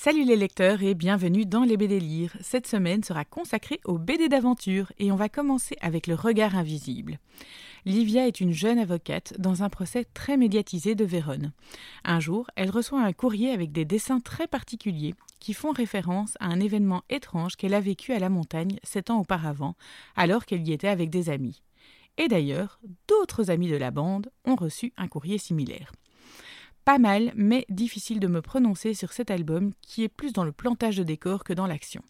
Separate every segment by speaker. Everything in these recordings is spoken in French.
Speaker 1: Salut les lecteurs et bienvenue dans les BD Lire. Cette semaine sera consacrée aux BD d'aventure et on va commencer avec Le regard invisible. Livia est une jeune avocate dans un procès très médiatisé de Vérone. Un jour, elle reçoit un courrier avec des dessins très particuliers qui font référence à un événement étrange qu'elle a vécu à la montagne sept ans auparavant, alors qu'elle y était avec des amis. Et d'ailleurs, d'autres amis de la bande ont reçu un courrier similaire pas mal, mais difficile de me prononcer sur cet album qui est plus dans le plantage de décor que dans l'action.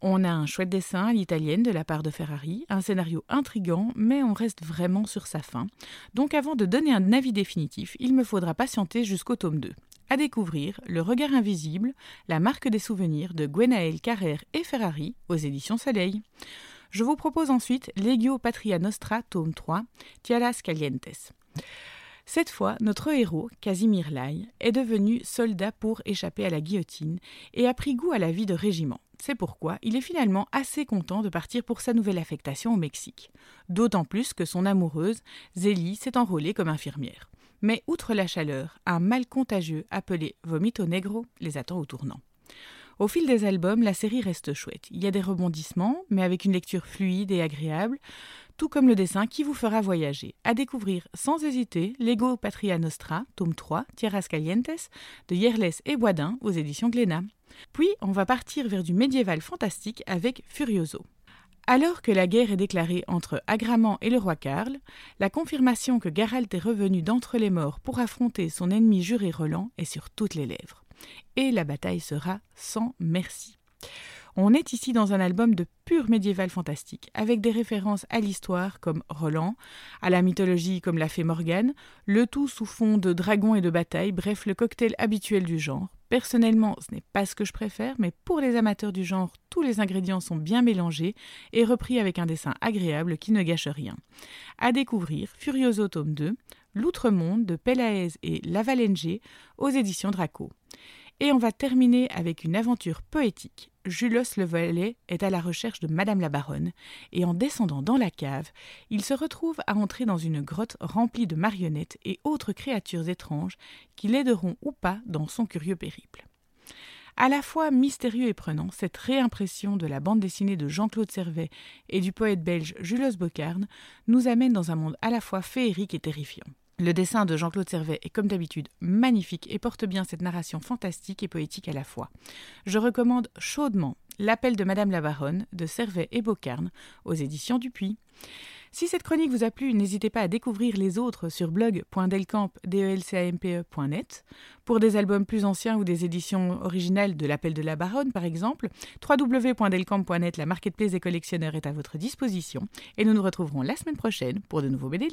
Speaker 1: On a un chouette dessin à l'italienne de la part de Ferrari, un scénario intrigant, mais on reste vraiment sur sa fin. Donc avant de donner un avis définitif, il me faudra patienter jusqu'au tome 2. À découvrir Le regard invisible, la marque des souvenirs de Gwenaël Carrère et Ferrari aux éditions Soleil. Je vous propose ensuite Legio Patria Nostra, tome 3, Tialas Calientes. Cette fois, notre héros, Casimir Lai, est devenu soldat pour échapper à la guillotine et a pris goût à la vie de régiment. C'est pourquoi il est finalement assez content de partir pour sa nouvelle affectation au Mexique. D'autant plus que son amoureuse, Zélie, s'est enrôlée comme infirmière. Mais outre la chaleur, un mal contagieux appelé vomito negro les attend au tournant. Au fil des albums, la série reste chouette. Il y a des rebondissements, mais avec une lecture fluide et agréable, tout comme le dessin qui vous fera voyager. À découvrir sans hésiter Lego Patria Nostra, tome 3, Tierras Calientes, de Yerles et Boisdin aux éditions Glénat. Puis, on va partir vers du médiéval fantastique avec Furioso. Alors que la guerre est déclarée entre Agraman et le roi Karl, la confirmation que Geralt est revenu d'entre les morts pour affronter son ennemi juré Roland est sur toutes les lèvres. Et la bataille sera sans merci. On est ici dans un album de pur médiéval fantastique, avec des références à l'histoire comme Roland, à la mythologie comme la fée Morgane, le tout sous fond de dragons et de batailles, bref le cocktail habituel du genre. Personnellement, ce n'est pas ce que je préfère, mais pour les amateurs du genre, tous les ingrédients sont bien mélangés et repris avec un dessin agréable qui ne gâche rien. À découvrir Furioso tome 2, L'Outre-Monde de Pelaez et Lavalenge aux éditions Draco. Et on va terminer avec une aventure poétique. Julos le Valet est à la recherche de Madame la Baronne, et en descendant dans la cave, il se retrouve à entrer dans une grotte remplie de marionnettes et autres créatures étranges qui l'aideront ou pas dans son curieux périple. À la fois mystérieux et prenant, cette réimpression de la bande dessinée de Jean-Claude Servet et du poète belge Julos Bocarne nous amène dans un monde à la fois féerique et terrifiant. Le dessin de Jean-Claude Servet est comme d'habitude magnifique et porte bien cette narration fantastique et poétique à la fois. Je recommande chaudement L'appel de Madame la Baronne de Servet et Beaucarne aux éditions Dupuis. Si cette chronique vous a plu, n'hésitez pas à découvrir les autres sur blog.delcamp.net. Pour des albums plus anciens ou des éditions originales de L'Appel de la Baronne, par exemple, www.delcamp.net, la marketplace des collectionneurs est à votre disposition. Et nous nous retrouverons la semaine prochaine pour de nouveaux BD